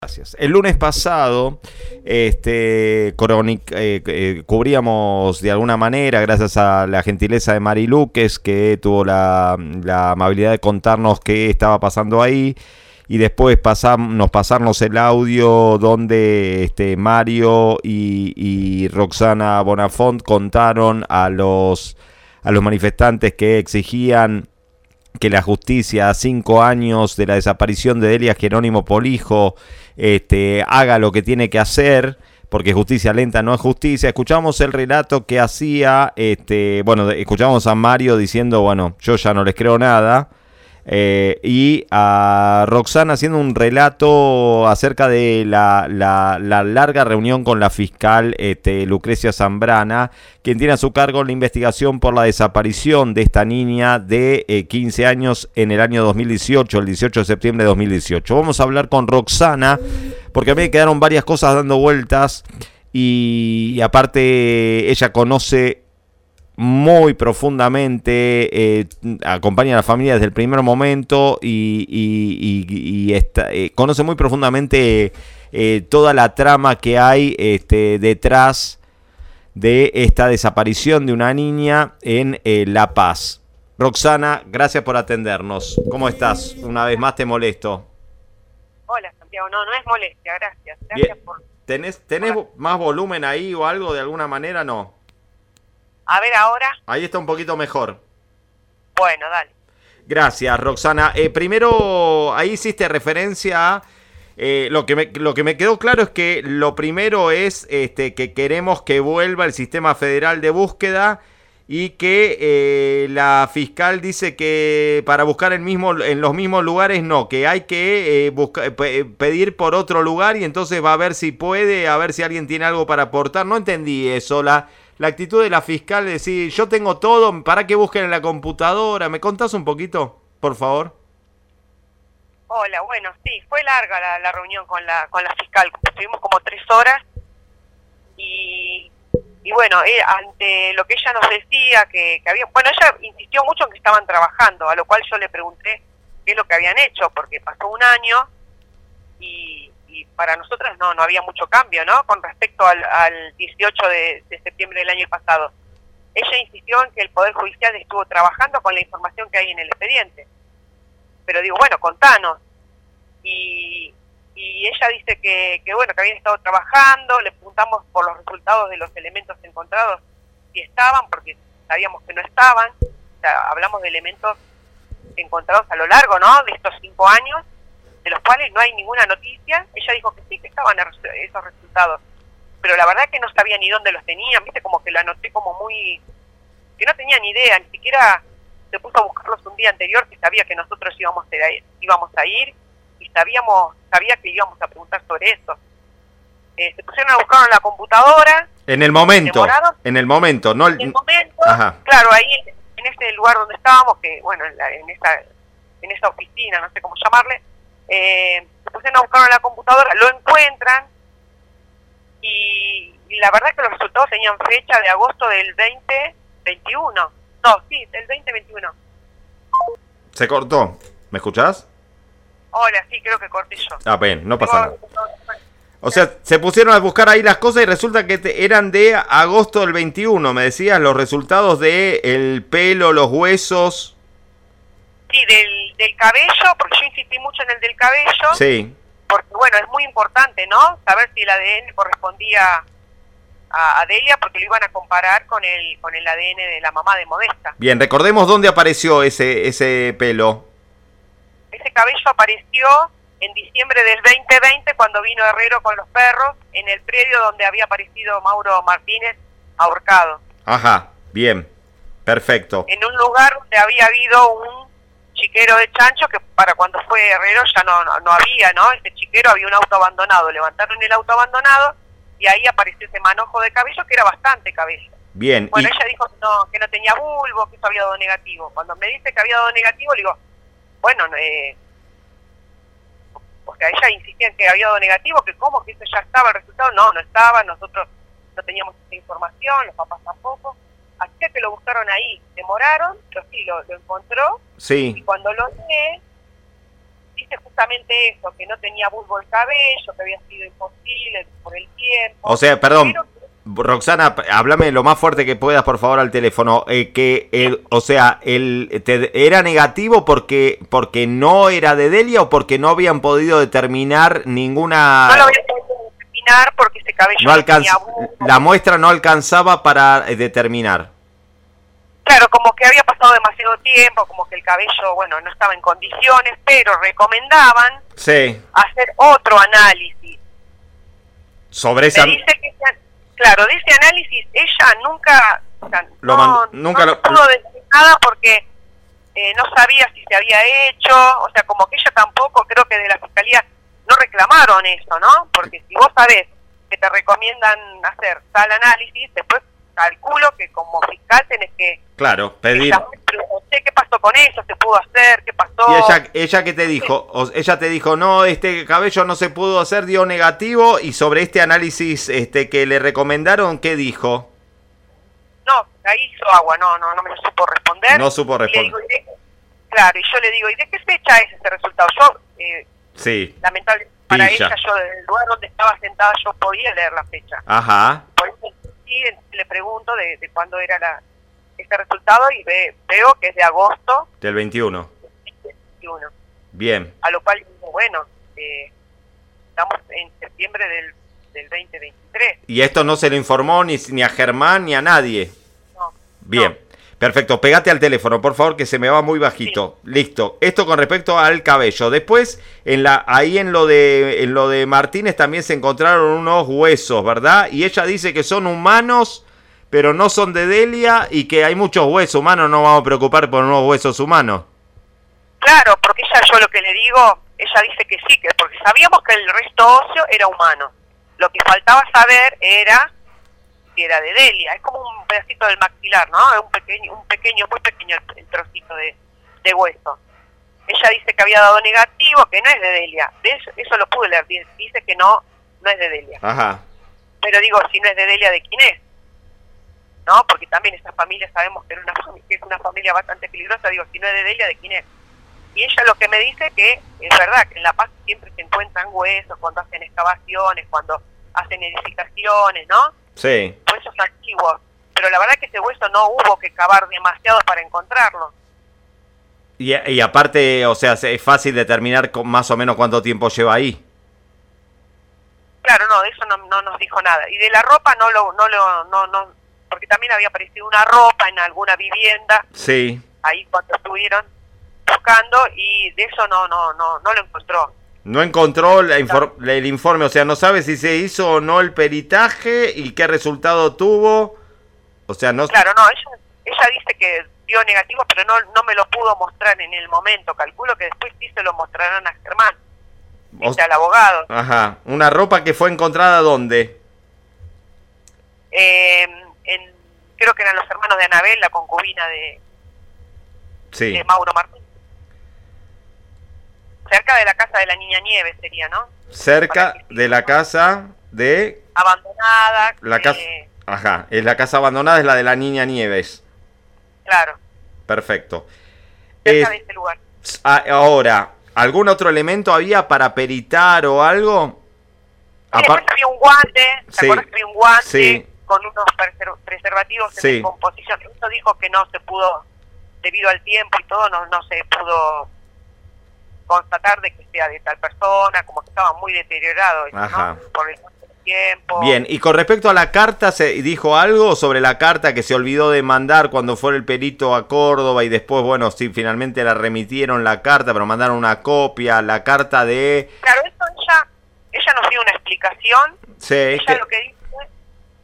Gracias. El lunes pasado este, eh, eh, cubríamos de alguna manera, gracias a la gentileza de Mari Luques, que tuvo la, amabilidad de contarnos qué estaba pasando ahí, y después nos pasarnos el audio donde este, Mario y, y Roxana Bonafont contaron a los, a los manifestantes que exigían que la justicia a cinco años de la desaparición de Delia Jerónimo Polijo este, haga lo que tiene que hacer porque justicia lenta no es justicia. Escuchamos el relato que hacía, este, bueno, escuchamos a Mario diciendo, bueno, yo ya no les creo nada. Eh, y a Roxana haciendo un relato acerca de la, larga reunión con la fiscal este, Lucrecia Zambrana, quien tiene a su cargo la investigación por la desaparición de esta niña de 15 eh, años en el año 2018, el 18 de septiembre de 2018. Vamos a hablar con Roxana, porque a mí me quedaron varias cosas dando vueltas y aparte ella conoce muy profundamente, eh, acompaña a la familia desde el primer momento y, eh, conoce muy profundamente eh, toda la trama que hay este, detrás de esta desaparición de una niña en La Paz. Roxana, gracias por atendernos. ¿Cómo estás? Una vez más te molesto. Hola, Santiago. No, no es molestia, gracias. Gracias por... ¿Tenés, ¿Tenés más volumen ahí o algo de alguna manera? No. A ver ahora. Ahí está un poquito mejor. Bueno, dale. Gracias, Roxana. Eh, primero, ahí hiciste referencia a... Eh, lo, que me, lo que me quedó claro es que lo primero es este, que queremos que vuelva el sistema federal de búsqueda y que eh, la fiscal dice que para buscar el mismo, en los mismos lugares no, que hay que pedir por otro lugar y entonces va a ver si puede, a ver si alguien tiene algo para aportar. No entendí eso, la, la actitud de la fiscal de decir, yo tengo todo, ¿para que busquen en la computadora? ¿Me contás un poquito, por favor? Hola, bueno, sí, fue larga la, reunión con la, con la fiscal, estuvimos como tres horas y, y bueno, eh, ante lo que ella nos decía, que, que había, bueno, ella insistió mucho en que estaban trabajando, a lo cual yo le pregunté qué es lo que habían hecho, porque pasó un año y para nosotros no, no había mucho cambio, ¿no? Con respecto al, al 18 de, septiembre del año pasado. Ella insistió en que el Poder Judicial estuvo trabajando con la información que hay en el expediente. Pero digo, bueno, contanos. Y, y ella dice que, que, bueno, que habían estado trabajando, le preguntamos por los resultados de los elementos encontrados, si estaban, porque sabíamos que no estaban. Hablamos de elementos encontrados a lo largo, ¿no? De estos cinco años de los cuales no hay ninguna noticia. Ella dijo que sí, que estaban esos resultados, pero la verdad que no sabía ni dónde los tenían, viste, como que la anoté como muy... que no tenía ni idea, ni siquiera se puso a buscarlos un día anterior que sabía que nosotros íbamos a ir, íbamos a ir y sabíamos, sabía que íbamos a preguntar sobre eso. Eh, se pusieron a buscar en la computadora. En el momento. En el momento, no En el momento, claro, ahí en ese lugar donde estábamos, que bueno, en, en esa en esa oficina, no sé cómo llamarle, eh, se pusieron a buscar en la computadora, lo encuentran y, la verdad es que los resultados tenían fecha de agosto del 2021. No, sí, del 2021. Se cortó. ¿Me escuchás? Hola, sí, creo que corté yo. Ah, bien, no pasa nada. O sea, se pusieron a buscar ahí las cosas y resulta que eran de agosto del 21, me decías, los resultados de el pelo, los huesos. Sí, del, del cabello, porque yo insistí mucho en el del cabello. Sí. Porque, bueno, es muy importante, ¿no? Saber si el ADN correspondía a, Delia, porque lo iban a comparar con el, con el ADN de la mamá de Modesta. Bien, recordemos dónde apareció ese, ese pelo. Ese cabello apareció en diciembre del 2020, cuando vino Herrero con los perros, en el predio donde había aparecido Mauro Martínez ahorcado. Ajá, bien, perfecto. En un lugar donde había habido un chiquero de chancho que para cuando fue Herrero ya no, no, había, ¿no? Ese chiquero había un auto abandonado, levantaron el auto abandonado y ahí apareció ese manojo de cabello que era bastante cabello. Bien. Bueno, ella dijo que no, que no tenía bulbo, que eso había dado negativo. Cuando me dice que había dado negativo, le digo, bueno, eh, o sea, ella insistía en que había dado negativo, que cómo, que eso ya estaba el resultado. No, no estaba, nosotros no teníamos esa información, los papás tampoco. Así que lo buscaron ahí, demoraron, pero sí, lo, encontró. Sí. Y cuando lo lee, dice justamente eso, que no tenía bulbo el cabello, que había sido imposible por el tiempo. O sea, perdón, Roxana, háblame lo más fuerte que puedas, por favor, al teléfono. Eh, que, el, o sea, el, ¿era negativo porque, porque no era de Delia o porque no habían podido determinar ninguna... No lo habían determinar porque ese cabello no, alcanza, La muestra no alcanzaba para eh, determinar. Claro, como que había pasado demasiado tiempo, como que el cabello, bueno, no estaba en condiciones, pero recomendaban sí. hacer otro análisis. Sobre esa... dice que Claro, de ese análisis ella nunca, no, nunca no pudo decir nada porque eh, no sabía si se había hecho, o sea, como que ella tampoco, creo que de la fiscalía no reclamaron eso, ¿no? Porque si vos sabés que te recomiendan hacer tal análisis, después calculo que como fiscal tenés que... Claro, pedir... ¿Qué pasó con eso? ¿Se pudo hacer? ¿Qué pasó? ¿Y ella, ella qué te dijo? ella te dijo, no, este cabello no se pudo hacer, dio negativo, y sobre este análisis este que le recomendaron, ¿qué dijo? No, ahí hizo agua, no, no, no me lo supo responder. No supo responder. claro, y yo le digo, ¿y de qué fecha es ese resultado? Yo, eh, sí. lamentablemente, para ella, yo del lugar donde estaba sentada, yo podía leer la fecha. Ajá. Por eso sí, le pregunto de, de cuándo era la, este resultado y ve, veo que es de agosto. Del 21. 21. Bien. A lo cual bueno, eh, estamos en septiembre del, del 2023. Y esto no se lo informó ni, ni a Germán ni a nadie. No. Bien. Perfecto, pegate al teléfono, por favor, que se me va muy bajito. Listo. Esto con respecto al cabello. Después, en la, ahí en lo de en lo de Martínez también se encontraron unos huesos, ¿verdad? Y ella dice que son humanos, pero no son de Delia y que hay muchos huesos humanos. No vamos a preocupar por unos huesos humanos. Claro, porque ella, yo lo que le digo, ella dice que sí, que porque sabíamos que el resto óseo era humano. Lo que faltaba saber era era de Delia. Es como un pedacito del maxilar, ¿no? Es un pequeño, un pequeño, muy pequeño el trocito de, de hueso. Ella dice que había dado negativo, que no es de Delia. Eso, eso lo pude leer. Dice que no, no es de Delia. Ajá. Pero digo, si no es de Delia, ¿de quién es? ¿No? Porque también esta familia sabemos que, una, que es una familia bastante peligrosa. Digo, si no es de Delia, ¿de quién es? Y ella lo que me dice que es verdad que en La Paz siempre se encuentran huesos cuando hacen excavaciones, cuando hacen edificaciones, ¿no? Sí. Huesos antiguos. Pero la verdad que ese hueso no hubo que cavar demasiado para encontrarlo. Y, y aparte, o sea, es fácil determinar más o menos cuánto tiempo lleva ahí. Claro, no, de eso no, no nos dijo nada. Y de la ropa no lo, no lo, no, no, porque también había aparecido una ropa en alguna vivienda. Sí. Ahí cuando estuvieron buscando y de eso no, no, no, no lo encontró. No encontró el informe, o sea, no sabe si se hizo o no el peritaje y qué resultado tuvo. O sea, no. Claro, no, ella, ella dice que dio negativo, pero no, no me lo pudo mostrar en el momento. Calculo que después sí se lo mostrarán a Germán, o... al abogado. Ajá. ¿Una ropa que fue encontrada dónde? Eh, en, creo que eran los hermanos de Anabel, la concubina de, sí. de Mauro Martín cerca de la casa de la niña Nieves sería, ¿no? Cerca de la casa de... Abandonada. La casa... Ajá, es la casa abandonada, es la de la niña Nieves. Claro. Perfecto. Cerca de este lugar. Ahora, ¿algún otro elemento había para peritar o algo? Sí, había un guante, ¿te acuerdas que había un guante con unos preservativos en composición? Eso dijo que no se pudo, debido al tiempo y todo, no, no se pudo constatar de que sea de tal persona, como que estaba muy deteriorado por el tiempo. Bien, y con respecto a la carta, ¿se dijo algo sobre la carta que se olvidó de mandar cuando fue el perito a Córdoba y después, bueno, sí, finalmente la remitieron la carta, pero mandaron una copia, la carta de... Claro, eso ella, ella nos dio una explicación. Sí. Ella lo que dice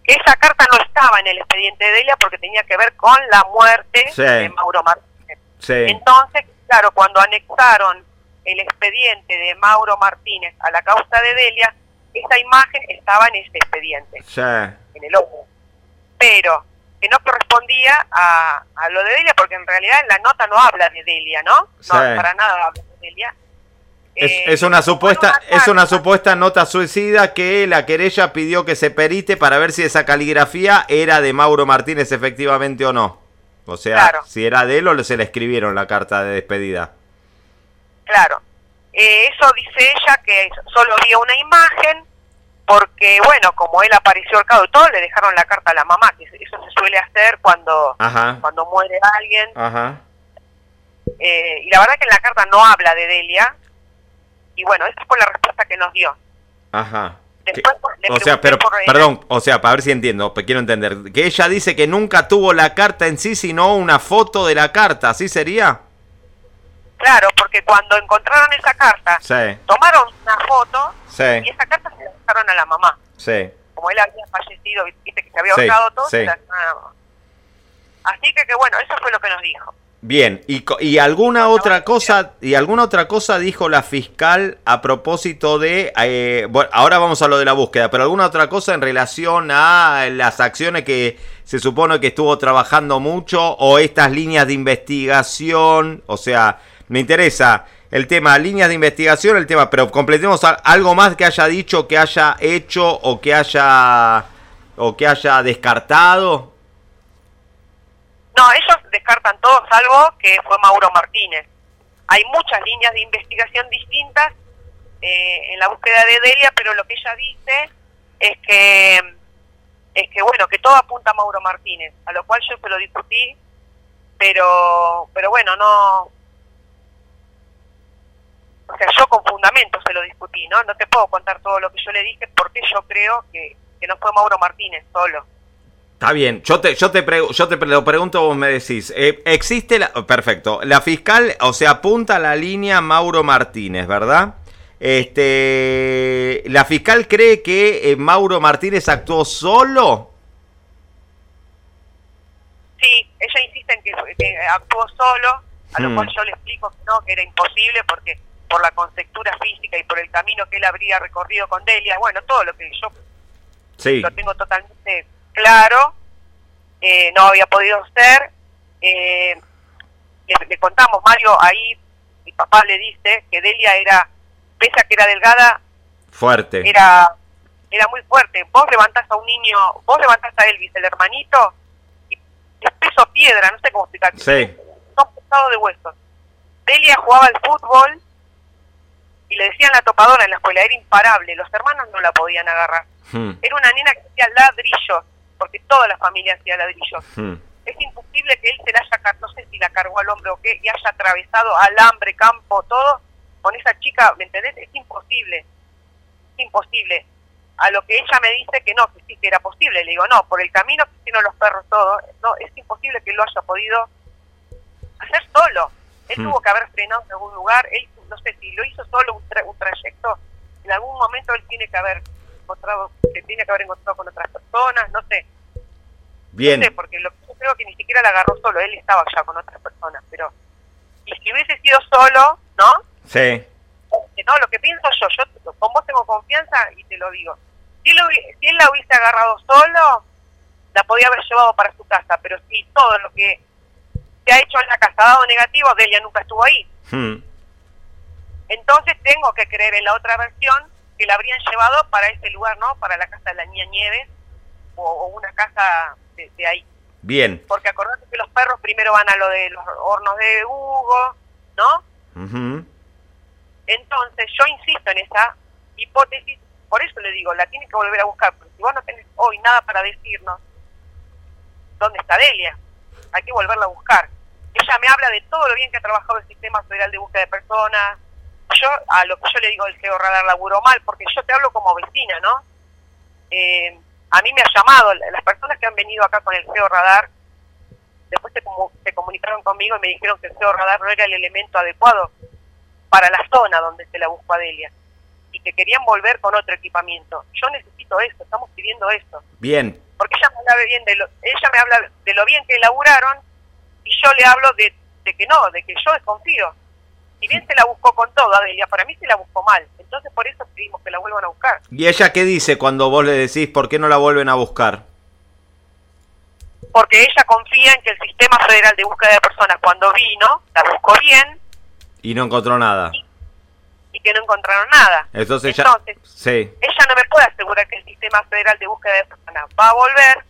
que esa carta no estaba en el expediente de ella porque tenía que ver con la muerte de Mauro Martínez. Sí. Entonces, claro, cuando anexaron el expediente de Mauro Martínez a la causa de Delia, esa imagen estaba en ese expediente, en el ojo. Pero que no correspondía a, a, lo de Delia, porque en realidad la nota no habla de Delia, ¿no? No, para nada habla de Delia. Es, eh, es, una supuesta es una supuesta nota suicida que la querella pidió que se perite para ver si esa caligrafía era de Mauro Martínez efectivamente o no. O sea, si era de él o se le escribieron la carta de despedida. Claro. Eh, eso dice ella que solo había una imagen, porque bueno, como él apareció ahorcado y todo, le dejaron la carta a la mamá, que eso se suele hacer cuando, cuando muere alguien. Ajá. Eh, y la verdad que en la carta no habla de Delia, y bueno, esa fue la respuesta que nos dio. Ajá. o sea, pero, perdón, o sea, para ver si entiendo, quiero entender, que ella dice que nunca tuvo la carta en sí, sino una foto de la carta, ¿así sería? Claro, porque cuando encontraron esa carta, tomaron una foto y esa carta se la dejaron a la mamá. Sí. Como él había fallecido, viste que se había ahorcado todo, se la Así que, que bueno, eso fue lo que nos dijo. Bien, y, y alguna otra cosa y alguna otra cosa dijo la fiscal a propósito de eh, bueno, ahora vamos a lo de la búsqueda, pero alguna otra cosa en relación a las acciones que se supone que estuvo trabajando mucho o estas líneas de investigación, o sea, me interesa el tema líneas de investigación, el tema, pero completemos algo más que haya dicho, que haya hecho o que haya o que haya descartado. No, ellos descartan todo salvo que fue Mauro Martínez. Hay muchas líneas de investigación distintas eh, en la búsqueda de Delia, pero lo que ella dice es que es que bueno que todo apunta a Mauro Martínez, a lo cual yo se lo discutí, pero pero bueno no, o sea yo con fundamento se lo discutí, no no te puedo contar todo lo que yo le dije porque yo creo que, que no fue Mauro Martínez solo. Está bien, yo te, yo te, yo te lo pregunto, vos me decís, eh, existe la... Perfecto, la fiscal, o sea, apunta a la línea Mauro Martínez, ¿verdad? Este, ¿La fiscal cree que eh, Mauro Martínez actuó solo? Sí, ella insiste en que, actuó solo, a lo hmm. cual yo le explico que no, que era imposible porque por la conceptura física y por el camino que él habría recorrido con Delia, bueno, todo lo que yo sí. lo tengo totalmente claro, eh, no había podido ser. Eh, le, contamos, Mario, ahí mi papá le dice que Delia era, pese a que era delgada, fuerte. Era, era muy fuerte. Vos levantás a un niño, vos levantás a Elvis, el hermanito, y es peso piedra, no sé cómo explicar. Sí. Son pesados de huesos. Delia jugaba al fútbol decían la topadora en la escuela, era imparable, los hermanos no la podían agarrar. Hmm. Era una nena que hacía ladrillos porque toda la familia hacía ladrillos. Hmm. Es imposible que él se la haya, no sé si la cargó al hombre o qué, y haya atravesado alambre, campo, todo, con esa chica, ¿me entendés? Es imposible, es imposible. A lo que ella me dice que no, que sí, que era posible. Le digo, no, por el camino que hicieron los perros todo, no, es imposible que lo haya podido hacer solo. Él hmm. tuvo que haber frenado en algún lugar, él, no sé, si lo hizo solo un, un trayecto, en algún momento él tiene que haber encontrado, que tiene que haber encontrado con otras personas, no sé. Bien. No sé, porque lo, yo creo que ni siquiera la agarró solo, él estaba ya con otras personas, pero... Y si hubiese sido solo, ¿no? Sí. No, lo que pienso yo, yo con vos tengo confianza y te lo digo. Si, lo, si él la hubiese agarrado solo, la podía haber llevado para su casa, pero si todo lo que se ha hecho en la casa ha dado negativo, Delia nunca estuvo ahí. Hmm. Entonces tengo que creer en la otra versión que la habrían llevado para ese lugar, ¿no? Para la casa de la niña Nieves o, una casa de, ahí. Bien. Porque acordate que los perros primero van a lo de los hornos de Hugo, ¿no? Entonces yo insisto en esa hipótesis, por eso le digo, la tiene que volver a buscar, porque si vos no tenés hoy nada para decirnos, ¿dónde está Delia? Hay que volverla a buscar. Ella me habla de todo lo bien que ha trabajado el Sistema Federal de Búsqueda de Personas, yo a lo que yo le digo el georradar laburó mal, porque yo te hablo como vecina, ¿no? Eh, a mí me ha llamado, las personas que han venido acá con el georradar, después se, se comunicaron conmigo y me dijeron que el georradar no era el elemento adecuado para la zona donde se la buscó Adelia y que querían volver con otro equipamiento. Yo necesito eso, estamos pidiendo eso. Bien. Porque ella me habla bien de lo, ella me habla de lo bien que laburaron y yo le hablo de, de que no, de que yo desconfío si bien se la buscó con todo, Adelia, para mí se la buscó mal. Entonces por eso pedimos que la vuelvan a buscar. ¿Y ella qué dice cuando vos le decís por qué no la vuelven a buscar? Porque ella confía en que el Sistema Federal de Búsqueda de Personas cuando vino, la buscó bien. Y no encontró nada. Y, que no encontraron nada. Entonces, Entonces sí. ella no me puede asegurar que el Sistema Federal de Búsqueda de Personas va a volver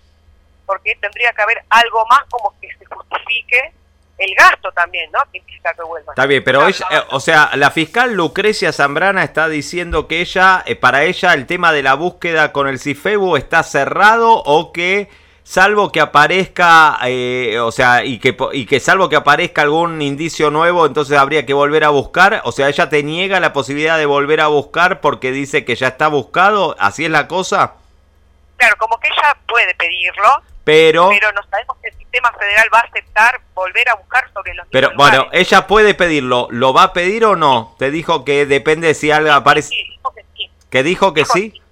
porque tendría que haber algo más como que se justifique el gasto también, ¿no? Que implica que vuelva. Está bien, pero ella, eh, o sea, la fiscal Lucrecia Zambrana está diciendo que ella, eh, para ella, el tema de la búsqueda con el CIFEBU está cerrado o que salvo que aparezca, eh, o sea, y que, y que salvo que aparezca algún indicio nuevo, entonces habría que volver a buscar, o sea, ella te niega la posibilidad de volver a buscar porque dice que ya está buscado, ¿así es la cosa? Claro, como que ella puede pedirlo, pero, pero no sabemos que el sistema federal va a aceptar volver a buscar sobre los Pero bueno, ella puede pedirlo, ¿lo va a pedir o no? Te dijo que depende si algo aparece. Sí, dijo que sí. ¿Que dijo que sí?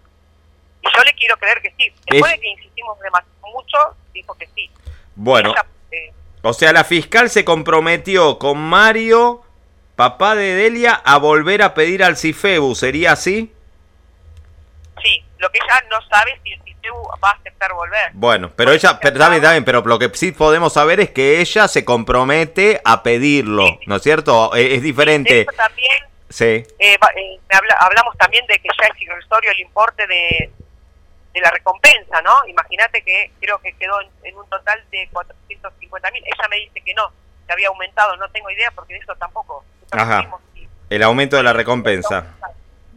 Y yo le quiero creer que sí. Después de que insistimos mucho, dijo que sí. Bueno, eh, o sea, la fiscal se comprometió con Mario, papá de Delia, a volver a pedir al CIFEBU, ¿sería así? Sí, lo que ella no sabe si el va a aceptar volver. Bueno, pero ella, pero, también, pero lo que sí podemos saber es que ella se compromete a pedirlo, ¿no es cierto? Es, es diferente. también Sí. Eh, eh, hablamos también de que ya es irrisorio el importe de, de la recompensa, ¿no? Imagínate que creo que quedó en, un total de 450 mil. Ella me dice que no, que había aumentado, no tengo idea porque de eso tampoco. Ajá. El aumento de la recompensa.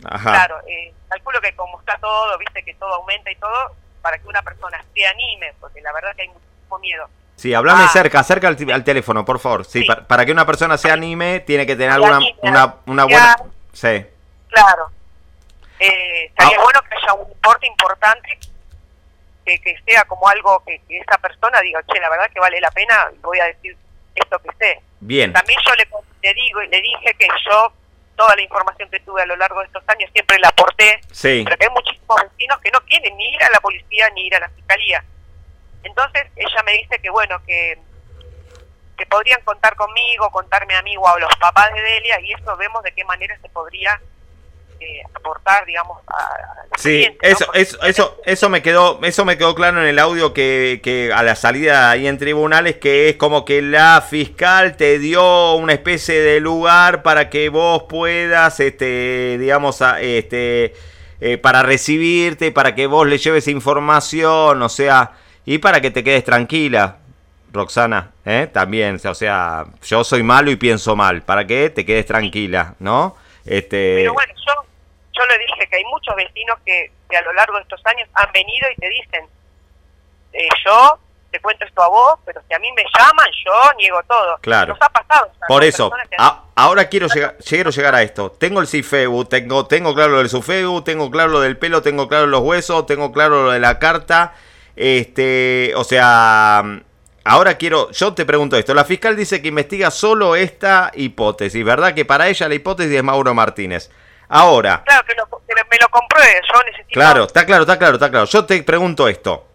Ajá. Claro, eh, calculo que como está todo, viste que todo aumenta y todo, para que una persona se anime, porque la verdad que hay mucho miedo. Sí, hablame ah. cerca, cerca al, teléfono, por favor. Sí, Para, que una persona se anime, tiene que tener alguna una, una buena... Sí. Claro, eh, sería ah. bueno que haya un importe importante que, que sea como algo que, esa persona diga, che, la verdad que vale la pena, voy a decir esto que sé. Bien. También yo le, le digo y le dije que yo toda la información que tuve a lo largo de estos años siempre la aporté, sí. pero que hay muchísimos vecinos que no quieren ni ir a la policía ni ir a la fiscalía. Entonces ella me dice que bueno, que, que podrían contar conmigo, contarme a mí o a los papás de Delia y eso vemos de qué manera se podría eh, aportar, digamos, a, sí, eso, eso, eso, eso me quedó, eso me quedó claro en el audio que, que a la salida ahí en tribunales que es como que la fiscal te dio una especie de lugar para que vos puedas, este, digamos, este, eh, para recibirte, para que vos le lleves información, o sea, y para que te quedes tranquila. Roxana, ¿eh? también, o sea, yo soy malo y pienso mal, para que te quedes tranquila, ¿no? Este... Pero bueno, dije que hay muchos vecinos que, a lo largo de estos años han venido y te dicen, eh, yo te cuento esto a vos, pero si a mí me llaman, yo niego todo. Claro. Nos ha pasado. Por eso, ahora quiero llegar, quiero llegar a esto. Tengo el CIFEBU, tengo, tengo claro lo del SUFEBU, tengo claro lo del pelo, tengo claro los huesos, tengo claro lo de la carta. Este, o sea, Ahora quiero, yo te pregunto esto, la fiscal dice que investiga solo esta hipótesis, ¿verdad? Que para ella la hipótesis es Mauro Martínez. Ahora... Claro, que, me lo compruebe, yo necesito... Claro, está claro, está claro, está claro. Yo te pregunto esto.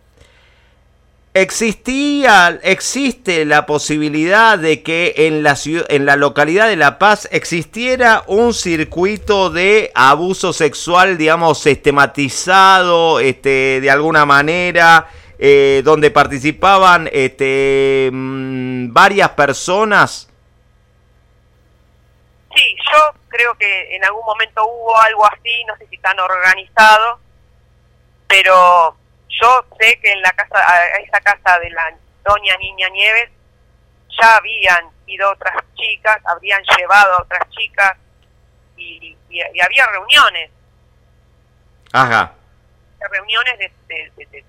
¿Existía, existe la posibilidad de que en la, en la localidad de La Paz existiera un circuito de abuso sexual, digamos, sistematizado, este, de alguna manera, eh, donde participaban este, mm, varias personas? Sí, yo creo que en algún momento hubo algo así, no sé si tan organizado, pero yo sé que en la casa, a esa casa de la doña Niña Nieves, ya habían ido otras chicas, habrían llevado a otras chicas y, había reuniones. Ajá. Reuniones de, de,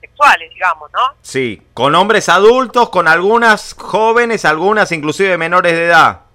sexuales, digamos, ¿no? Sí, con hombres adultos, con algunas jóvenes, algunas inclusive menores de edad.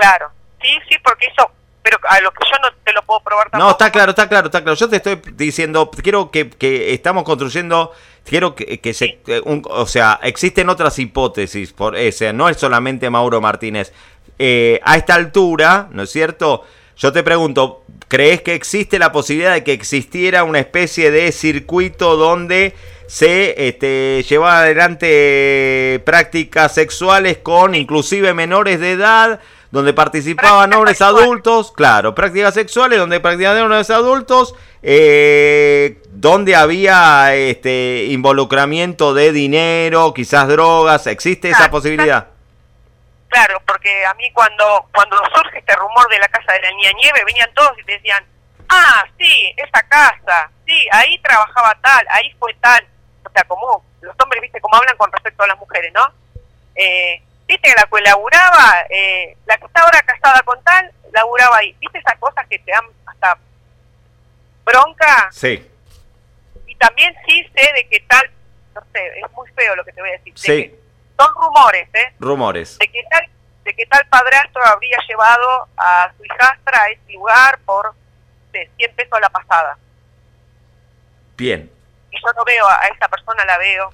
Claro, sí, sí, porque eso, pero a lo que yo no te lo puedo probar tampoco. No, está claro, está claro, está claro. Yo te estoy diciendo, quiero que, que estamos construyendo, quiero que, que se, o sea, existen otras hipótesis, por ese, no es solamente Mauro Martínez. Eh, a esta altura, ¿no es cierto? Yo te pregunto, ¿crees que existe la posibilidad de que existiera una especie de circuito donde se este, llevaban adelante prácticas sexuales con inclusive menores de edad? Donde participaban hombres adultos, claro, prácticas sexuales, donde practicaban hombres adultos, eh, donde había este involucramiento de dinero, quizás drogas, ¿existe esa posibilidad? Claro, porque a mí cuando cuando surge este rumor de la casa de la niña nieve, venían todos y decían, ah, sí, esa casa, sí, ahí trabajaba tal, ahí fue tal. O sea, como los hombres, viste, cómo hablan con respecto a las mujeres, ¿no? Eh, viste que la que laburaba, eh, la que está ahora casada con tal, laburaba ahí. ¿Viste esas cosas que te dan hasta bronca? Sí. Y también sí sé de que tal, no sé, es muy feo lo que te voy a decir. de Sí. que son rumores, ¿eh? Rumores. De que tal de que tal padrastro habría llevado a su hijastra a ese lugar por de 100 pesos a la pasada. Bien. Y yo no veo a, a esa persona, la veo, a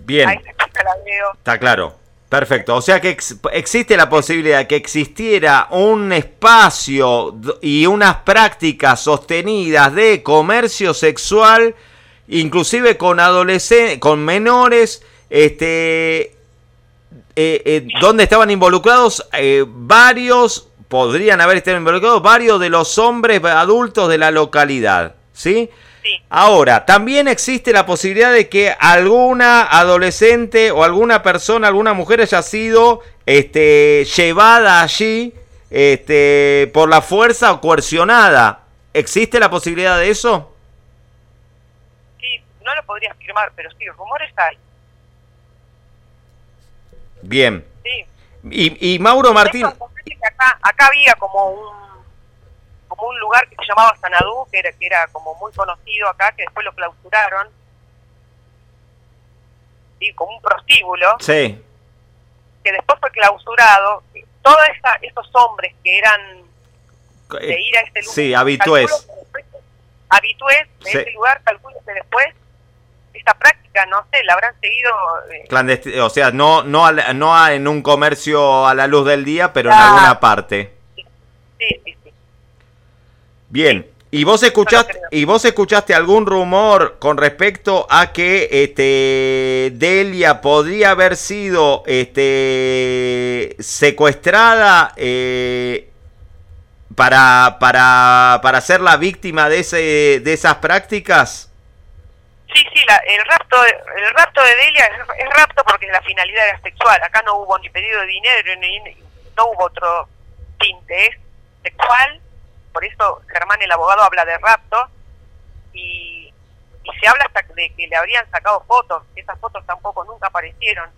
Bien. esa chica la veo. Está claro. Perfecto. O sea que ex- existe la posibilidad que existiera un espacio y unas prácticas sostenidas de comercio sexual, inclusive con adolescentes, con menores, este, eh, eh, donde estaban involucrados eh, varios, podrían haber estado involucrados varios de los hombres adultos de la localidad, ¿sí? Sí, Ahora, también existe la posibilidad de que alguna adolescente o alguna persona, alguna mujer haya sido este, llevada allí este, por la fuerza o coercionada. ¿Existe la posibilidad de eso? sí, no lo podría afirmar, pero sí, rumores hay. Bien. Sí. Y, y Mauro Martín... Acá había como un como un lugar que se llamaba Sanadú, que era, que era como muy conocido acá, que después lo clausuraron. Sí, como un prostíbulo. Sí, que después fue clausurado, todos esos hombres que eran de eh, ir a este lugar, sí, habitués. habitués de Sí. ese lugar, calculo que después esta práctica, no sé, la habrán seguido, eh, o sea, no, no, no a- en un comercio a la luz del día, pero en alguna parte. sí, sí. Bien. ¿Y vos escuchaste y vos escuchaste algún rumor con respecto a que este Delia podría haber sido este secuestrada eh, para para para ser la víctima de ese de esas prácticas? Sí, sí, la- el rapto el rapto de Delia es, es rapto porque la finalidad era sexual. Acá no hubo ni pedido de dinero, ni, ni- no hubo otro tinte, es sexual. Por eso Germán, el abogado, habla de rapto. Y, y se habla hasta de que le habrían sacado fotos. Esas fotos tampoco nunca aparecieron.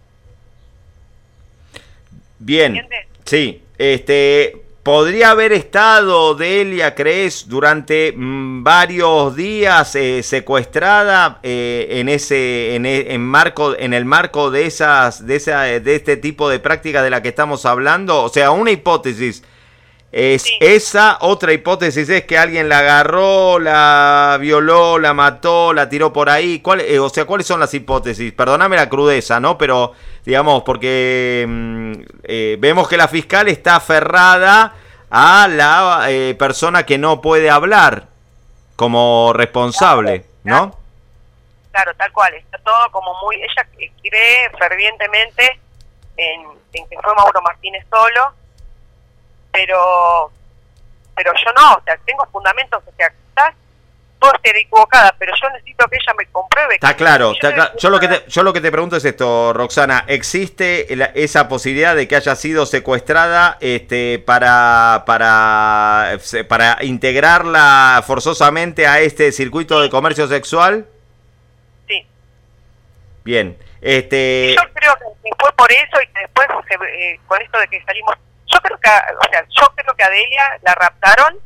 Bien. ¿Entiendes? Sí, este podría haber estado Delia, ¿crees, durante mm, varios días eh, secuestrada eh, en ese en, e- en marco en el marco de esas de esa de este tipo de práctica de la que estamos hablando, o sea, una hipótesis es Sí. esa, otra hipótesis es que alguien la agarró, la violó, la mató, la tiró por ahí. ¿Cuál, eh, o sea, ¿cuáles son las hipótesis? Perdóname la crudeza, ¿no? Pero, digamos, porque mm, eh, vemos que la fiscal está aferrada a la eh, persona que no puede hablar como responsable, ¿no? Claro, tal cual. Está todo como muy... Ella cree fervientemente en, en que fue Mauro Martínez solo, pero pero yo no, o sea, tengo fundamentos, o sea, quizás puedo estar equivocada, pero yo necesito que ella me compruebe. Está claro, está yo Yo lo que te, yo lo que te pregunto es esto, Roxana, ¿existe la- esa posibilidad de que haya sido secuestrada este para para para integrarla forzosamente a este circuito de comercio sexual? Sí. Bien. Este Yo creo que fue por eso y que después eh, con esto de que salimos, yo creo que, o sea, yo creo que a Delia la raptaron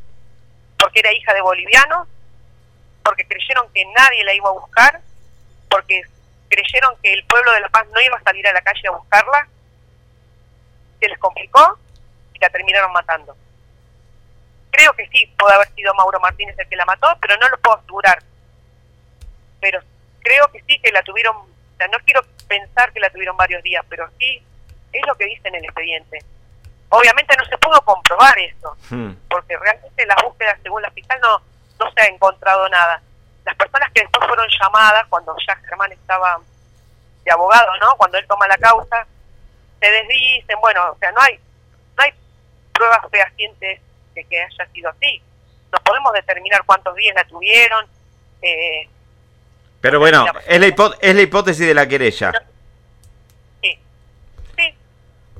porque era hija de bolivianos, porque creyeron que nadie la iba a buscar, porque creyeron que el pueblo de La Paz no iba a salir a la calle a buscarla, se les complicó y la terminaron matando. Creo que sí, puede haber sido Mauro Martínez el que la mató, pero no lo puedo asegurar. Pero creo que sí que la tuvieron, o sea, no quiero pensar que la tuvieron varios días, pero sí es lo que dice en el expediente. Obviamente no se pudo comprobar eso, hmm, porque realmente las búsquedas, según la fiscal, no, no se ha encontrado nada. Las personas que después fueron llamadas, cuando ya Germán estaba de abogado, ¿no? Cuando él toma la causa, se desdicen, bueno, o sea, no hay, no hay pruebas fehacientes de que haya sido así. No podemos determinar cuántos días la tuvieron, eh, pero bueno, es la, hipó- es la hipótesis de la querella. sí, sí,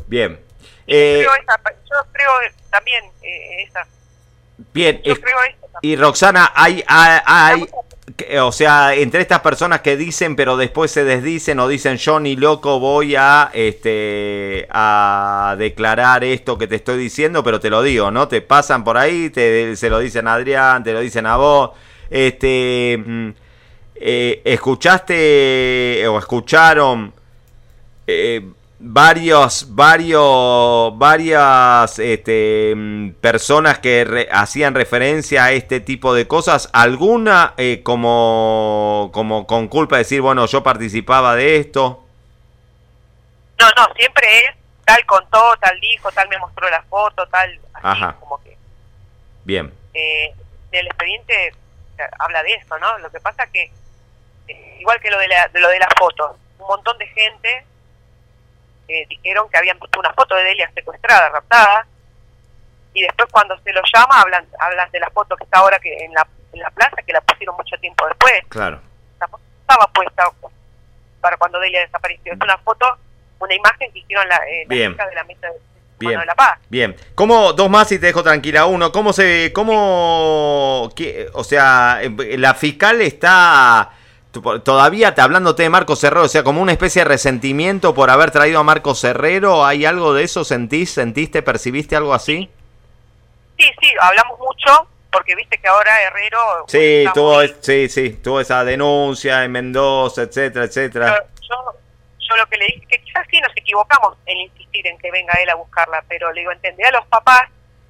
Bien. Yo Eh, creo esa, yo creo también eh, esa, bien, yo es- creo esa también. y Roxana, hay, hay, hay- o sea, entre estas personas que dicen pero después se desdicen o dicen yo ni loco voy a este a declarar esto que te estoy diciendo, pero te lo digo, ¿no? Te pasan por ahí, te, se lo dicen a Adrián, te lo dicen a vos. Este mm, eh, escuchaste o escucharon eh, varios, varios, varias este, mm, personas que hacían referencia a este tipo de cosas, alguna eh, como, como con culpa de decir, bueno, yo participaba de esto. No, no, siempre es tal contó, tal dijo, tal me mostró la foto, tal, así como que. Bien. Eh, el expediente habla de eso, ¿no? Lo que pasa que, eh, igual que lo de, la, de lo de las fotos, un montón de gente dijeron que habían puesto una foto de Delia secuestrada, raptada, y después cuando se lo llama hablan hablan de la foto que está ahora que en la, en la plaza, que la pusieron mucho tiempo después. Claro. estaba puesta para cuando Delia desapareció. Es una foto, una imagen que hicieron la, eh, la de la mesa de, Bien. la paz. Bien. ¿Cómo, dos más y te dejo tranquila? Uno, ¿cómo se, cómo, qué, o sea, la fiscal está todavía te hablándote de Marcos Herrero, o sea, como una especie de resentimiento por haber traído a Marcos Herrero, ¿hay algo de eso? ¿Sentís, sentiste, percibiste algo así? Sí, sí, hablamos mucho, porque viste que ahora Herrero... Sí, tuvo, sí, sí, tuvo esa denuncia en Mendoza, etcétera, etcétera. Yo, yo, lo que le dije, que quizás sí nos equivocamos en insistir en que venga él a buscarla, pero le digo, entendé a los papás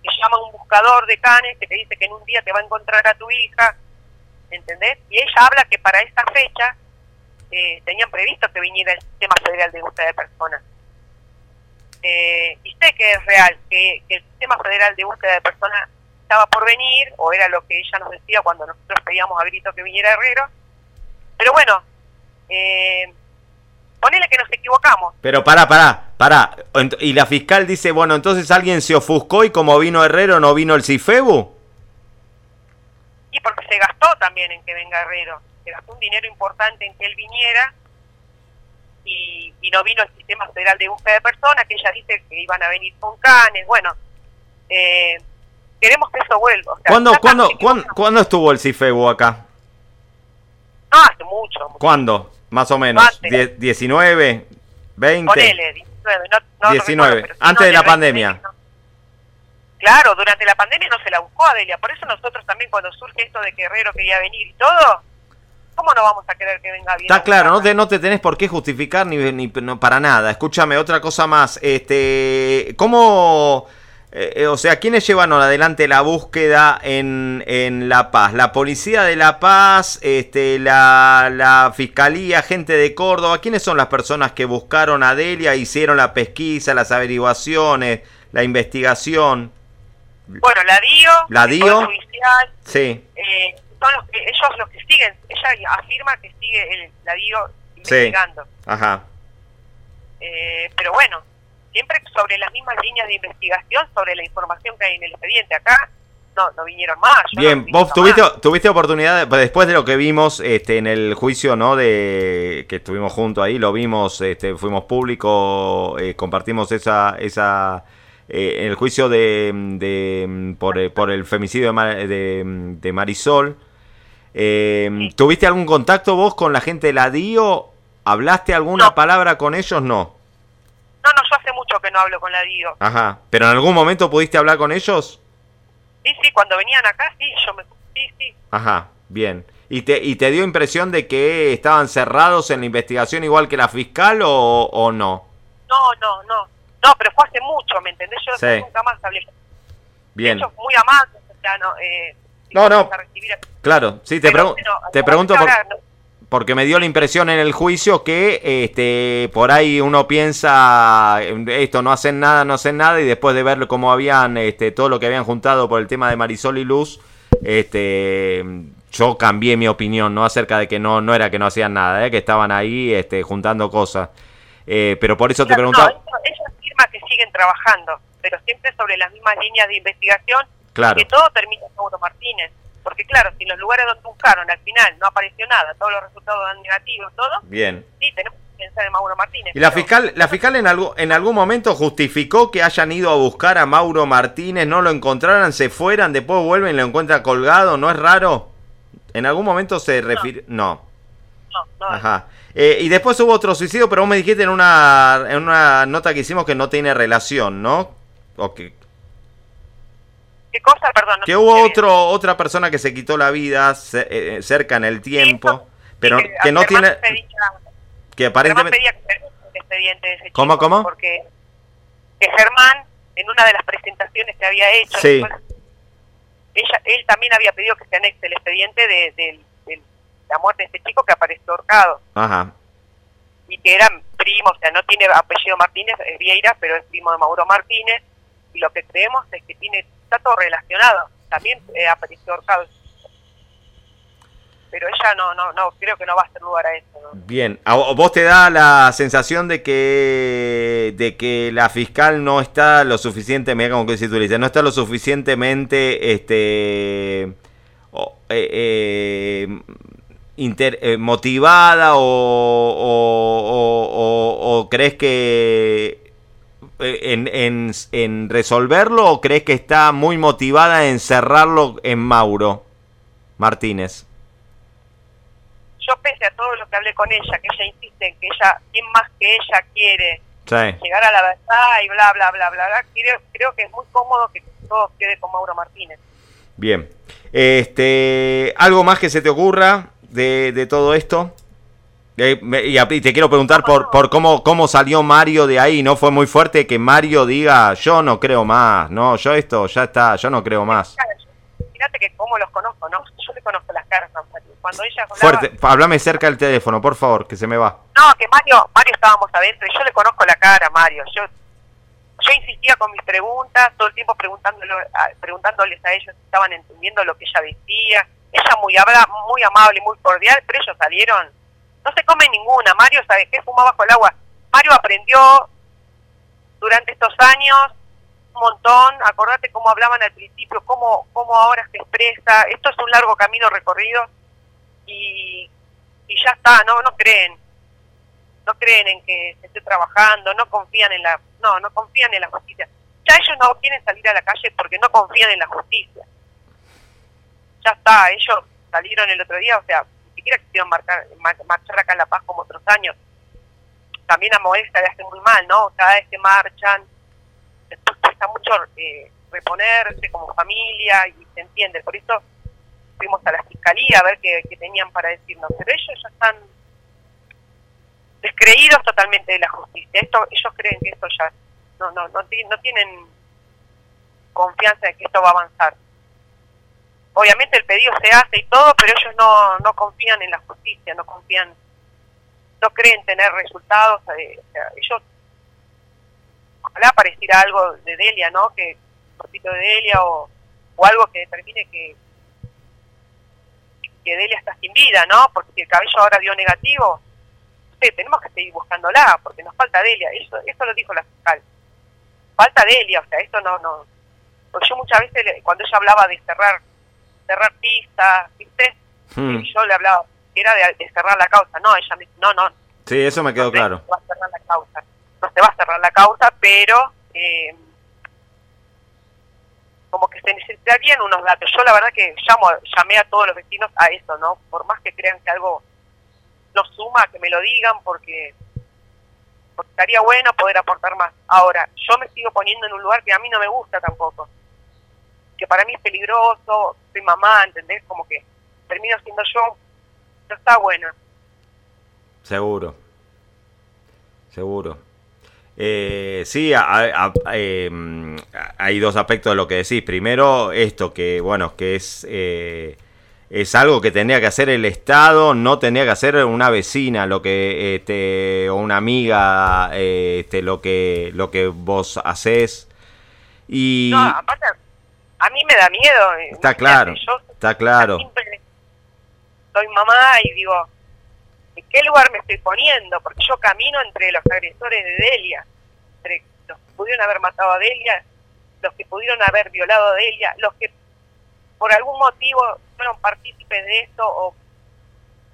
que llaman un buscador de canes que te dice que en un día te va a encontrar a tu hija, ¿entendés? Y ella habla que para esta fecha eh, tenían previsto que viniera el Sistema Federal de Búsqueda de Personas. Eh, y sé que es real, que, el Sistema Federal de Búsqueda de Personas estaba por venir, o era lo que ella nos decía cuando nosotros pedíamos a grito que viniera Herrero. Pero bueno, eh, ponele que nos equivocamos. Pero pará, pará, pará. Y la fiscal dice, bueno, entonces alguien se ofuscó y como vino Herrero no vino el CIFEBU. Y porque se gastó también en que venga Herrero. Se gastó un dinero importante en que él viniera y, no vino el Sistema Federal de Búsqueda de Personas, que ella dice que iban a venir con canes. Bueno, eh, queremos que eso vuelva. ¿Cuándo, estuvo el CIFEBU acá? No, hace mucho. ¿Cuándo? Más o menos. ¿19? ¿20? Ponele, 19. No, 19. Antes de la pandemia. Claro, durante la pandemia no se la buscó Adelia, por eso nosotros también cuando surge esto de que Herrero quería venir y todo, ¿cómo no vamos a querer que venga bien? Está claro, no te, no te tenés por qué justificar ni, ni no, para nada. Escúchame, otra cosa más. este ¿Cómo... Eh, o sea, ¿quiénes llevan adelante la búsqueda en, en La Paz? ¿La Policía de La Paz? Este, la, la Fiscalía? ¿Gente de Córdoba? ¿Quiénes son las personas que buscaron a Delia, hicieron la pesquisa, las averiguaciones, la investigación? Bueno, la DIO, la DIO, sí. Eh, son los que, ellos los que siguen, ella afirma que sigue el, la DIO investigando. Ajá. Eh, pero bueno, siempre sobre las mismas líneas de investigación, sobre la información que hay en el expediente. Acá no, no vinieron más. Bien, vos tuviste, tuviste oportunidad, pues, después de lo que vimos este, en el juicio, ¿no? De que estuvimos juntos ahí, lo vimos, este, fuimos público, eh, compartimos esa, esa eh, en el juicio de, por, el femicidio de, de, Marisol. Eh, ¿Tuviste algún contacto vos con la gente de la DIO? ¿Hablaste alguna palabra con ellos? No. No, no, yo hace mucho que no hablo con la DIO. Ajá. ¿Pero en algún momento pudiste hablar con ellos? Sí, sí, cuando venían acá, sí, yo me... Sí, sí. Ajá, bien. ¿Y te, ¿Y te dio impresión de que estaban cerrados en la investigación igual que la fiscal o, o no? No, no, no. No, pero fue hace mucho, ¿me entendés? Yo nunca más hablé. Bien. De muy amables, o sea, no... Eh, no, no. Claro, sí, te, te pregunto porque me dio la impresión en el juicio que este por ahí uno piensa esto no hacen nada, no hacen nada y después de ver cómo habían este todo lo que habían juntado por el tema de Marisol y Luz, este yo cambié mi opinión, no acerca de que no no era que no hacían nada, ¿eh? que estaban ahí este juntando cosas. Eh, pero por eso te preguntaba que siguen trabajando, pero siempre sobre las mismas líneas de investigación, claro. que todo termina en Mauro Martínez. Porque claro, si los lugares donde buscaron al final no apareció nada, todos los resultados dan negativos, todo, bien. sí, tenemos que pensar en Mauro Martínez. ¿Y la fiscal, la fiscal en, algo, en algún momento justificó que hayan ido a buscar a Mauro Martínez, no lo encontraran, se fueran, después vuelven y lo encuentran colgado? ¿No es raro? En algún momento se refiere... No, no. Ajá. Eh, y después hubo otro suicidio, pero vos me dijiste en una, en una nota que hicimos que no tiene relación, ¿no? O que, ¿Qué cosa? Perdón. que hubo otro, otra persona que se quitó la vida ce- eh, cerca en el tiempo, pero que no tiene... pedía- Que aparentemente... pedía que se el expediente de ese chico. ¿Cómo, cómo? Porque que Germán, en una de las presentaciones que había hecho, Sí. después, ella, él también había pedido que se anexe el expediente de, de- de la muerte de este chico que apareció ahorcado. Ajá. y que eran primos, o sea, no tiene apellido Martínez, es Vieira, pero es primo de Mauro Martínez, y lo que creemos es que tiene, está todo relacionado, también eh, apareció ahorcado. Pero ella no, no, no, creo que no va a hacer lugar a eso. ¿no? Bien, ¿A vo- vos te da la sensación de que de que la fiscal no está lo suficiente, mira como que si tú le dices, no está lo suficientemente este eh, eh, inter- eh, motivada o, o- o- o- o crees que eh, en, en, en resolverlo o crees que está muy motivada en cerrarlo en Mauro Martínez? Yo pese a todo lo que hablé con ella, que ella insiste en que ella, ¿quién más que ella quiere Sí. llegar a la verdad y bla, bla, bla, bla, bla? Creo, creo que es muy cómodo que todo quede con Mauro Martínez. Bien. Este, ¿Algo más que se te ocurra de, de todo esto? Eh, me- y, te quiero preguntar por, por cómo, cómo salió Mario de ahí. ¿No fue muy fuerte que Mario diga, yo no creo más? No, yo esto ya está, yo no creo más. Fíjate que cómo los conozco, ¿no? Yo le conozco las caras a Mario. Cuando ella hablaba, Fuerte, háblame cerca del teléfono, por favor, que se me va. No, que Mario, Mario estábamos adentro y yo le conozco la cara a Mario. Yo, yo insistía con mis preguntas, todo el tiempo preguntándolo, preguntándoles a ellos si estaban entendiendo lo que ella decía. Ella muy habla, muy amable, muy cordial, pero ellos salieron, no se come ninguna. Mario, ¿sabes qué? Fuma bajo el agua. Mario aprendió durante estos años un montón. Acordate cómo hablaban al principio, cómo, cómo ahora se expresa. Esto es un largo camino recorrido y, y ya está, no, no creen no creen en que se esté trabajando, no confían en la, no, no confían en la justicia. Ya ellos no quieren salir a la calle porque no confían en la justicia. Ya está, ellos salieron el otro día, o sea, ni siquiera quisieron marcar, mar- marchar acá en La Paz como otros años. También a Modesta le hace muy mal, ¿no? Cada vez que marchan, después cuesta mucho eh, reponerse como familia y se entiende. Por eso fuimos a la fiscalía a ver qué, tenían para decirnos. Pero ellos ya están descreídos totalmente de la justicia. Esto, ellos creen que esto ya no, no, no, no tienen confianza en que esto va a avanzar. Obviamente el pedido se hace y todo, pero ellos no, no confían en la justicia, no confían, no creen tener resultados. eh, o sea, ellos, ojalá apareciera algo de Delia, ¿no? Que un poquito de Delia o, o algo que determine que que Delia está sin vida, ¿no? Porque el cabello ahora dio negativo, sé, tenemos que seguir buscándola, porque nos falta Delia, eso, eso lo dijo la fiscal. Falta Delia, o sea, esto no, no. Porque yo muchas veces, cuando ella hablaba de cerrar, cerrar pistas, ¿viste? Hmm. Y yo le hablaba que era de, de cerrar la causa, no, ella me dice, no, no, Sí, eso me quedó no claro. No se va a cerrar la causa, no se va a cerrar la causa, pero eh, como que se necesitarían unos datos. Yo la verdad que llamo, llamé a todos los vecinos a eso, ¿no? Por más que crean que algo no suma, que me lo digan, porque, porque estaría bueno poder aportar más. Ahora, yo me sigo poniendo en un lugar que a mí no me gusta tampoco, que para mí es peligroso, soy mamá, ¿entendés? Como que termino siendo yo, no está bueno. Seguro. Seguro. Eh, sí, a- a- eh, hay dos aspectos de lo que decís. Primero, esto que, bueno, que es, eh, es algo que tendría que hacer el Estado, no tendría que hacer una vecina, lo que, este, o una amiga, eh, este, lo que, lo que vos hacés. Y No, aparte, a mí me da miedo. eh, está claro, Yo está claro. siempre soy mamá y digo, ¿en qué lugar me estoy poniendo? Porque yo camino entre los agresores de Delia, entre los que pudieron haber matado a Delia, los que pudieron haber violado a Delia, los que por algún motivo fueron partícipes de esto o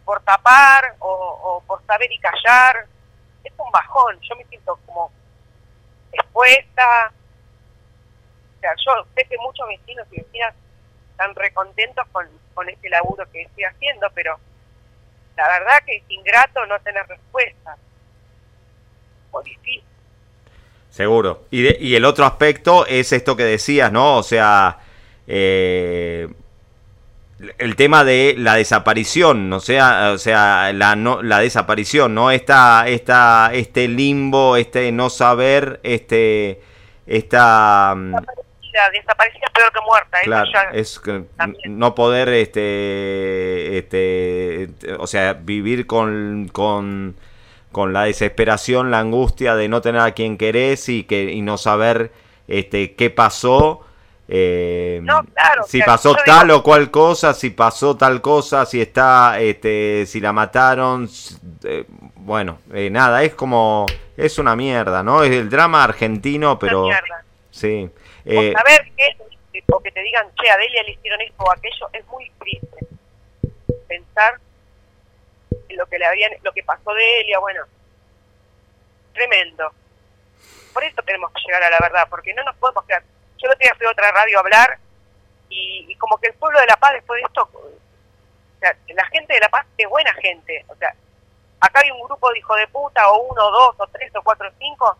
por tapar o, o por saber y callar. Es un bajón, yo me siento como expuesta, o sea, yo sé que muchos vecinos y vecinas están recontentos con, con este laburo que estoy haciendo, pero la verdad que es ingrato no tener respuesta. Muy difícil. Seguro. Y, y el otro aspecto es esto que decías, ¿no? O sea, eh, el tema de la desaparición, o sea, o sea, la no, la desaparición, ¿no? Esta, esta, este limbo, este no saber, este, esta mm, desaparecida, peor que muerta. Claro, es no poder, este, este, o sea, vivir con, con, con la desesperación, la angustia de no tener a quien querés y que y no saber, este, qué pasó eh, si pasó tal o cual cosa, si pasó tal cosa, si está, este, si la mataron, eh, bueno, eh, nada, es como, es una mierda, ¿no? Es el drama argentino, pero... Una mierda. Sí. Eh, saber que, o que te digan, che, a Delia le hicieron esto o aquello, es muy triste. Pensar en lo que le habían, lo que pasó de Delia, bueno, tremendo. Por eso tenemos que llegar a la verdad, porque no nos podemos quedar yo lo tenía fui a otra radio a hablar y, como que el pueblo de La Paz después de esto, o sea, la gente de La Paz es buena gente, o sea, acá hay un grupo de hijos de puta, o uno, dos, o tres, o cuatro, o cinco,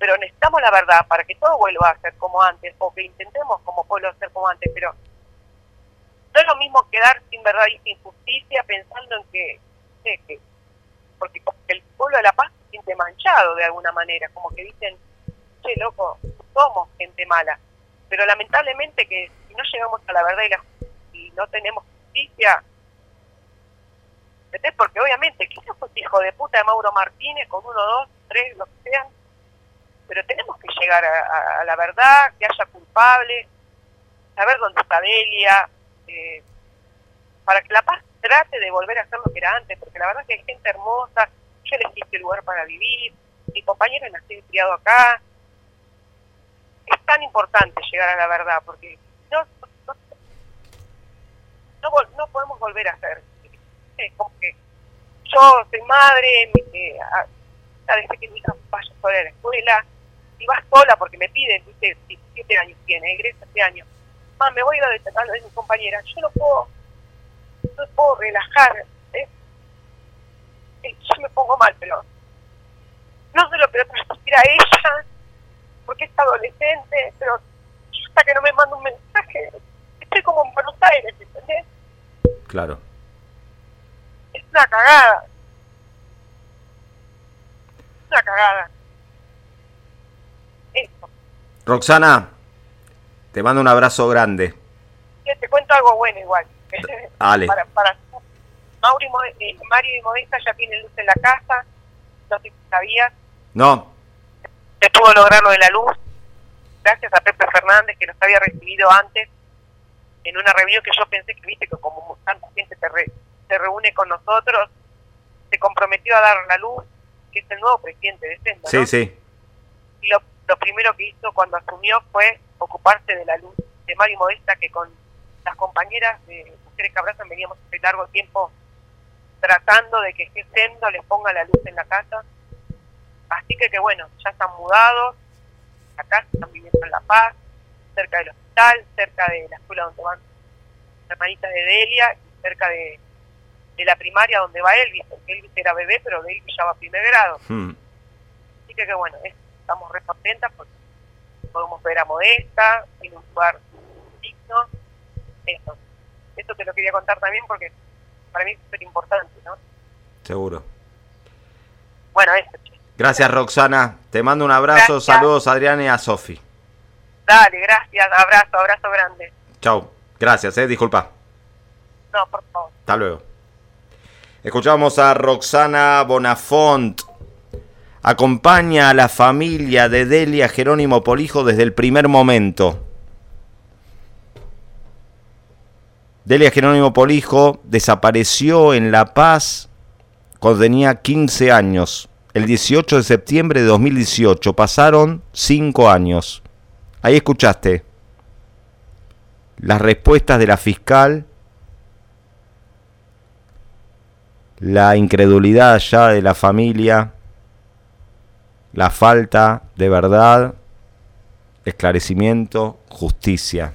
pero necesitamos la verdad para que todo vuelva a ser como antes, o que intentemos como pueblo ser como antes, pero no es lo mismo quedar sin verdad y sin justicia pensando en que, que porque el pueblo de La Paz se siente manchado de alguna manera, como que dicen, che, loco, somos gente mala pero lamentablemente que si no llegamos a la verdad y, no tenemos justicia, ¿entendés? Porque obviamente quizás fue hijo de puta de Mauro Martínez con uno, dos, tres, lo que sean, pero tenemos que llegar a, la verdad, que haya culpable, saber dónde está Delia, eh, para que La Paz trate de volver a ser lo que era antes, porque la verdad que hay gente hermosa, yo elegí este lugar para vivir, mi compañero nació y criado acá, es tan importante llegar a la verdad, porque no, no, no, podemos volver a ser. como que yo soy madre, eh, a, que mi hija vaya sola a la escuela, y vas sola porque me piden, dice, 17 años tiene, egresa este año. Mamá, me voy a ir a de mi compañera, yo no puedo, no puedo relajar. ¿eh? Yo me pongo mal, pero no se lo puedo transmitir a ella porque es adolescente, pero hasta que no me manda un mensaje, estoy como en Buenos Aires, ¿entendés? Claro. Es una cagada. Es una cagada. Roxana, te mando un abrazo grande. te cuento algo bueno igual. Dale. para, para Mauri, eh, Mario y Modesta ya tienen luz en la casa, no sé si sabías. No, se pudo lograr lo de la luz, gracias a Pepe Fernández que nos había recibido antes en una reunión que yo pensé que, viste, que como tanta gente se, reúne con nosotros, se comprometió a dar la luz, que es el nuevo presidente de Senda. Sí, sí. Y lo, primero que hizo cuando asumió fue ocuparse de la luz de Mario Modesta, que con las compañeras de Mujeres que Abrazan veníamos hace largo tiempo tratando de que Senda les ponga la luz en la casa Así que, que bueno, ya están mudados, acá están viviendo en La Paz, cerca del hospital, cerca de la escuela donde van las hermanitas de Delia, y cerca de, la primaria donde va Elvis, porque Elvis era bebé, pero Elvis ya va a primer grado. Hmm. Así que, que bueno, estamos re contentas porque podemos ver a Modesta en un lugar digno. Eso. Eso te lo quería contar también porque para mí es súper importante, ¿no? Seguro. Bueno, eso, Gracias, Roxana. Te mando un abrazo. Saludos a Adrián y a Sofi. Dale, gracias. Abrazo, abrazo grande. Chau. Gracias, eh. Disculpa. No, por favor. Hasta luego. Escuchamos a Roxana Bonafont. Acompaña a la familia de Delia Jerónimo Polijo desde el primer momento. Delia Jerónimo Polijo desapareció en La Paz cuando tenía 15 años el 18 de septiembre de 2018. Pasaron cinco años. Ahí escuchaste las respuestas de la fiscal, la incredulidad ya de la familia, la falta de verdad, esclarecimiento, justicia.